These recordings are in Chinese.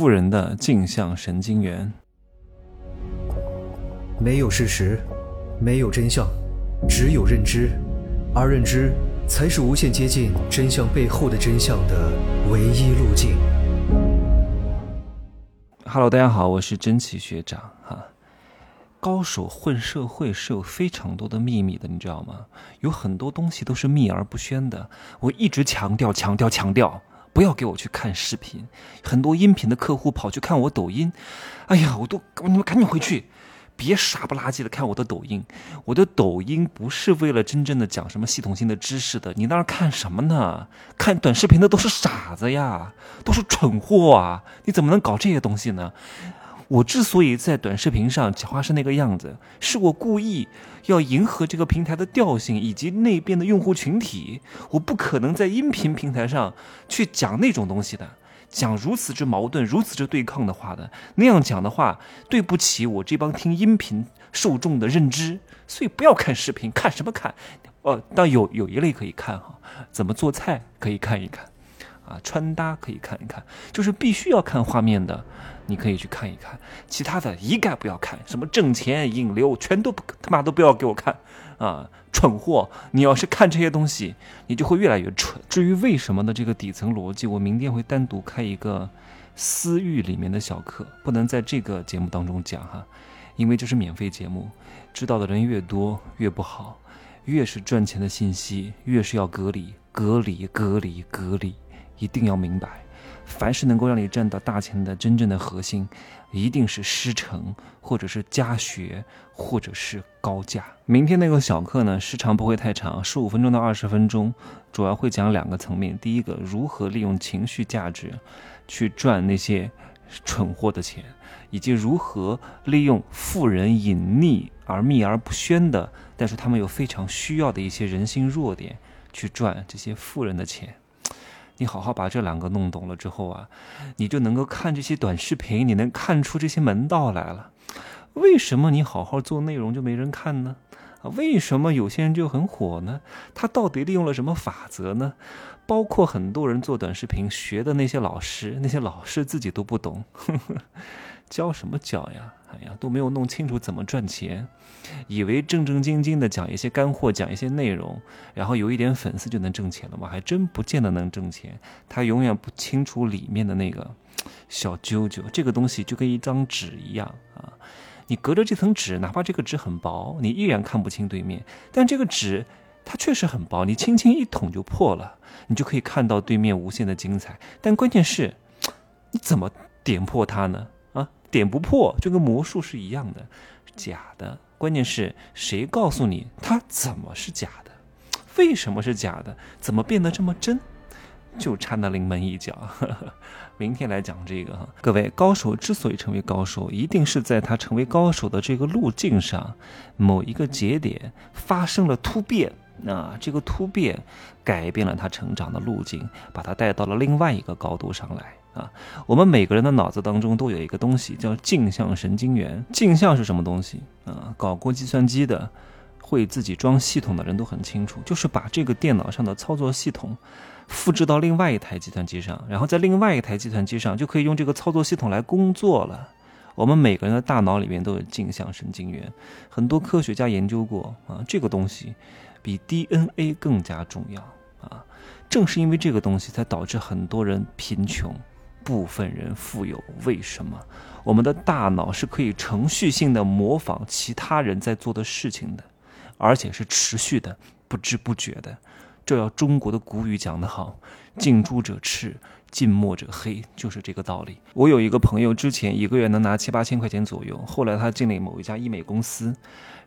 富人的镜像神经元。没有事实，没有真相，只有认知，而认知才是无限接近真相背后的真相的唯一路径。Hello，大家好，我是真奇学长哈。高手混社会是有非常多的秘密的，你知道吗？有很多东西都是秘而不宣的。我一直强调、强调、强调。不要给我去看视频，很多音频的客户跑去看我抖音，哎呀，我都你们赶紧回去，别傻不拉几的看我的抖音。我的抖音不是为了真正的讲什么系统性的知识的，你那儿看什么呢？看短视频的都是傻子呀，都是蠢货啊！你怎么能搞这些东西呢？我之所以在短视频上讲话是那个样子，是我故意要迎合这个平台的调性以及那边的用户群体。我不可能在音频平台上去讲那种东西的，讲如此之矛盾、如此之对抗的话的。那样讲的话，对不起我这帮听音频受众的认知。所以不要看视频，看什么看？哦，但有有一类可以看哈，怎么做菜可以看一看，啊，穿搭可以看一看，就是必须要看画面的。你可以去看一看，其他的一概不要看，什么挣钱引流，全都不他妈都不要给我看，啊，蠢货！你要是看这些东西，你就会越来越蠢。至于为什么的这个底层逻辑，我明天会单独开一个私域里面的小课，不能在这个节目当中讲哈，因为这是免费节目，知道的人越多越不好，越是赚钱的信息，越是要隔离、隔离、隔离、隔离，一定要明白。凡是能够让你赚到大钱的真正的核心，一定是师承，或者是家学，或者是高价。明天那个小课呢，时长不会太长，十五分钟到二十分钟，主要会讲两个层面。第一个，如何利用情绪价值去赚那些蠢货的钱，以及如何利用富人隐匿而秘而不宣的，但是他们有非常需要的一些人性弱点，去赚这些富人的钱。你好好把这两个弄懂了之后啊，你就能够看这些短视频，你能看出这些门道来了。为什么你好好做内容就没人看呢？啊，为什么有些人就很火呢？他到底利用了什么法则呢？包括很多人做短视频学的那些老师，那些老师自己都不懂。教什么教呀？哎呀，都没有弄清楚怎么赚钱，以为正正经经的讲一些干货，讲一些内容，然后有一点粉丝就能挣钱了吗？还真不见得能挣钱。他永远不清楚里面的那个小揪揪。这个东西就跟一张纸一样啊，你隔着这层纸，哪怕这个纸很薄，你依然看不清对面。但这个纸它确实很薄，你轻轻一捅就破了，你就可以看到对面无限的精彩。但关键是，你怎么点破它呢？点不破，就跟魔术是一样的，假的。关键是谁告诉你它怎么是假的？为什么是假的？怎么变得这么真？就差那临门一脚。明天来讲这个哈。各位，高手之所以成为高手，一定是在他成为高手的这个路径上，某一个节点发生了突变。那这个突变改变了他成长的路径，把他带到了另外一个高度上来。啊，我们每个人的脑子当中都有一个东西叫镜像神经元。镜像是什么东西啊？搞过计算机的，会自己装系统的人都很清楚，就是把这个电脑上的操作系统复制到另外一台计算机上，然后在另外一台计算机上就可以用这个操作系统来工作了。我们每个人的大脑里面都有镜像神经元，很多科学家研究过啊，这个东西比 DNA 更加重要啊。正是因为这个东西，才导致很多人贫穷。部分人富有，为什么？我们的大脑是可以程序性的模仿其他人在做的事情的，而且是持续的、不知不觉的。这要中国的古语讲得好：“近朱者赤，近墨者黑”，就是这个道理。我有一个朋友，之前一个月能拿七八千块钱左右，后来他进了某一家医美公司，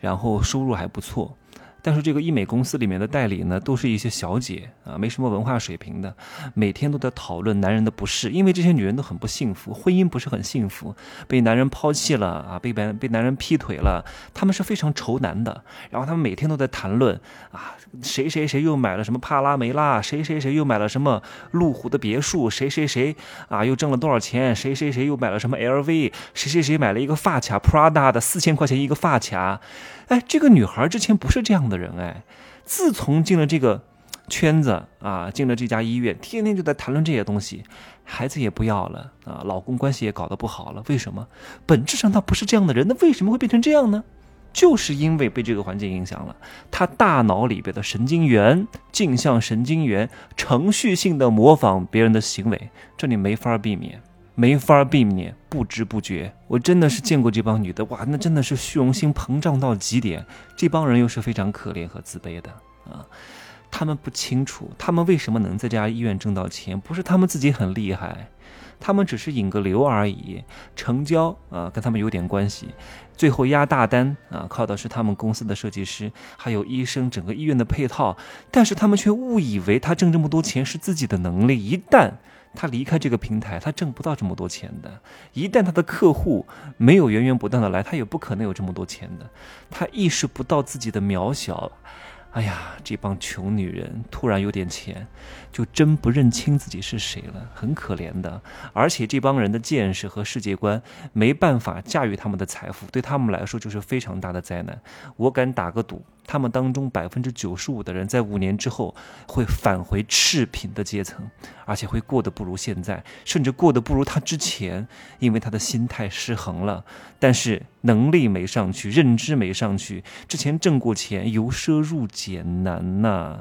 然后收入还不错。但是这个医美公司里面的代理呢，都是一些小姐啊，没什么文化水平的，每天都在讨论男人的不是，因为这些女人都很不幸福，婚姻不是很幸福，被男人抛弃了啊，被被被男人劈腿了，他们是非常愁男的。然后他们每天都在谈论啊，谁谁谁又买了什么帕拉梅拉，谁谁谁又买了什么路虎的别墅，谁谁谁啊又挣了多少钱，谁谁谁又买了什么 LV，谁谁谁买了一个发卡 Prada 的四千块钱一个发卡。哎，这个女孩之前不是这样的的人哎，自从进了这个圈子啊，进了这家医院，天天就在谈论这些东西，孩子也不要了啊，老公关系也搞得不好了。为什么？本质上他不是这样的人，那为什么会变成这样呢？就是因为被这个环境影响了，他大脑里边的神经元、镜像神经元程序性的模仿别人的行为，这里没法避免，没法避免，不知不觉。我真的是见过这帮女的，哇，那真的是虚荣心膨胀到极点。这帮人又是非常可怜和自卑的啊，他们不清楚，他们为什么能在这家医院挣到钱，不是他们自己很厉害。他们只是引个流而已，成交啊，跟他们有点关系。最后压大单啊，靠的是他们公司的设计师，还有医生，整个医院的配套。但是他们却误以为他挣这么多钱是自己的能力。一旦他离开这个平台，他挣不到这么多钱的。一旦他的客户没有源源不断的来，他也不可能有这么多钱的。他意识不到自己的渺小。哎呀，这帮穷女人突然有点钱，就真不认清自己是谁了，很可怜的。而且这帮人的见识和世界观没办法驾驭他们的财富，对他们来说就是非常大的灾难。我敢打个赌。他们当中百分之九十五的人在五年之后会返回赤贫的阶层，而且会过得不如现在，甚至过得不如他之前，因为他的心态失衡了。但是能力没上去，认知没上去，之前挣过钱，由奢入俭难呐，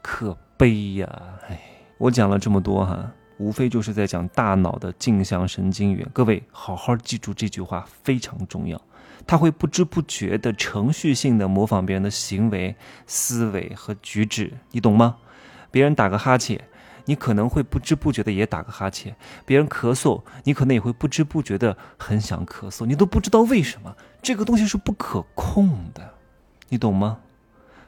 可悲呀！哎，我讲了这么多哈，无非就是在讲大脑的镜像神经元。各位好好记住这句话，非常重要。他会不知不觉的程序性的模仿别人的行为、思维和举止，你懂吗？别人打个哈欠，你可能会不知不觉的也打个哈欠；别人咳嗽，你可能也会不知不觉的很想咳嗽，你都不知道为什么。这个东西是不可控的，你懂吗？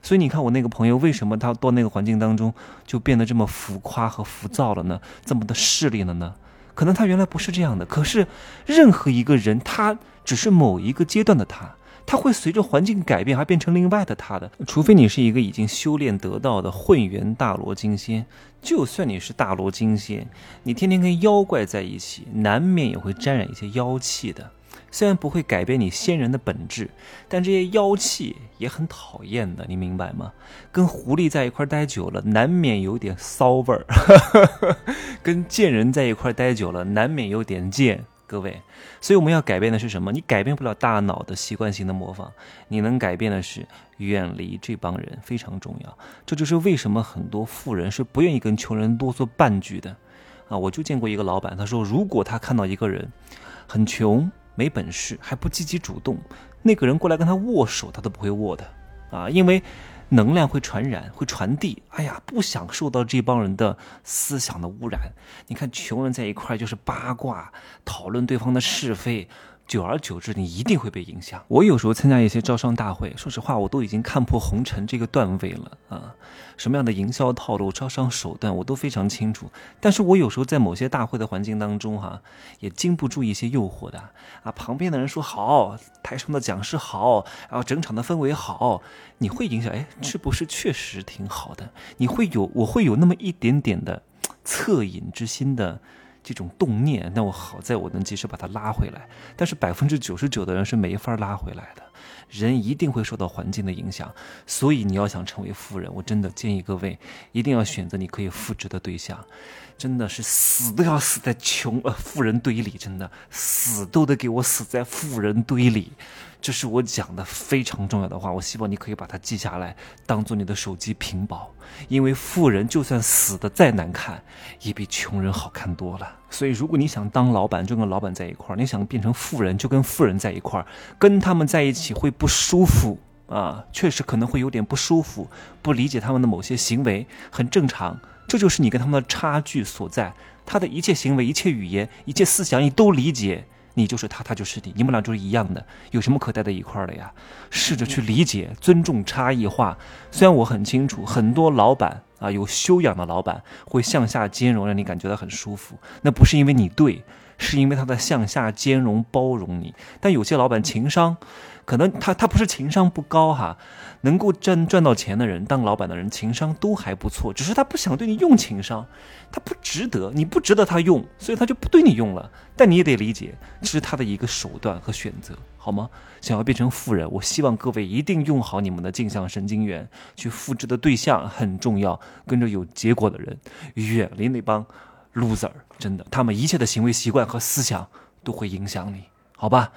所以你看我那个朋友，为什么他到那个环境当中就变得这么浮夸和浮躁了呢？这么的势利了呢？可能他原来不是这样的，可是任何一个人，他只是某一个阶段的他，他会随着环境改变而变成另外的他的。除非你是一个已经修炼得道的混元大罗金仙，就算你是大罗金仙，你天天跟妖怪在一起，难免也会沾染一些妖气的。虽然不会改变你仙人的本质，但这些妖气也很讨厌的，你明白吗？跟狐狸在一块待久了，难免有点骚味儿；跟贱人在一块待久了，难免有点贱。各位，所以我们要改变的是什么？你改变不了大脑的习惯性的模仿，你能改变的是远离这帮人，非常重要。这就是为什么很多富人是不愿意跟穷人多说半句的。啊，我就见过一个老板，他说，如果他看到一个人很穷。没本事还不积极主动，那个人过来跟他握手，他都不会握的啊！因为能量会传染，会传递。哎呀，不想受到这帮人的思想的污染。你看，穷人在一块就是八卦，讨论对方的是非。久而久之，你一定会被影响。我有时候参加一些招商大会，说实话，我都已经看破红尘这个段位了啊！什么样的营销套路、招商手段，我都非常清楚。但是我有时候在某些大会的环境当中，哈，也经不住一些诱惑的啊。旁边的人说好，台上的讲师好，然后整场的氛围好，你会影响？哎，是不是确实挺好的？你会有，我会有那么一点点的恻隐之心的。这种动念，那我好在我能及时把它拉回来。但是百分之九十九的人是没法拉回来的，人一定会受到环境的影响。所以你要想成为富人，我真的建议各位一定要选择你可以复制的对象。真的是死都要死在穷呃富人堆里，真的死都得给我死在富人堆里。这是我讲的非常重要的话，我希望你可以把它记下来，当做你的手机屏保。因为富人就算死的再难看，也比穷人好看多了。所以，如果你想当老板，就跟老板在一块儿；你想变成富人，就跟富人在一块儿。跟他们在一起会不舒服啊，确实可能会有点不舒服，不理解他们的某些行为，很正常。这就是你跟他们的差距所在。他的一切行为、一切语言、一切思想，你都理解。你就是他，他就是你，你们俩就是一样的，有什么可待在一块儿的呀？试着去理解、尊重差异化。虽然我很清楚，很多老板啊，有修养的老板会向下兼容，让你感觉到很舒服。那不是因为你对，是因为他在向下兼容包容你。但有些老板情商，可能他他不是情商不高哈，能够赚赚到钱的人，当老板的人情商都还不错，只是他不想对你用情商，他不值得，你不值得他用，所以他就不对你用了。但你也得理解，这是他的一个手段和选择，好吗？想要变成富人，我希望各位一定用好你们的镜像神经元，去复制的对象很重要，跟着有结果的人，远离那帮 loser，真的，他们一切的行为习惯和思想都会影响你，好吧？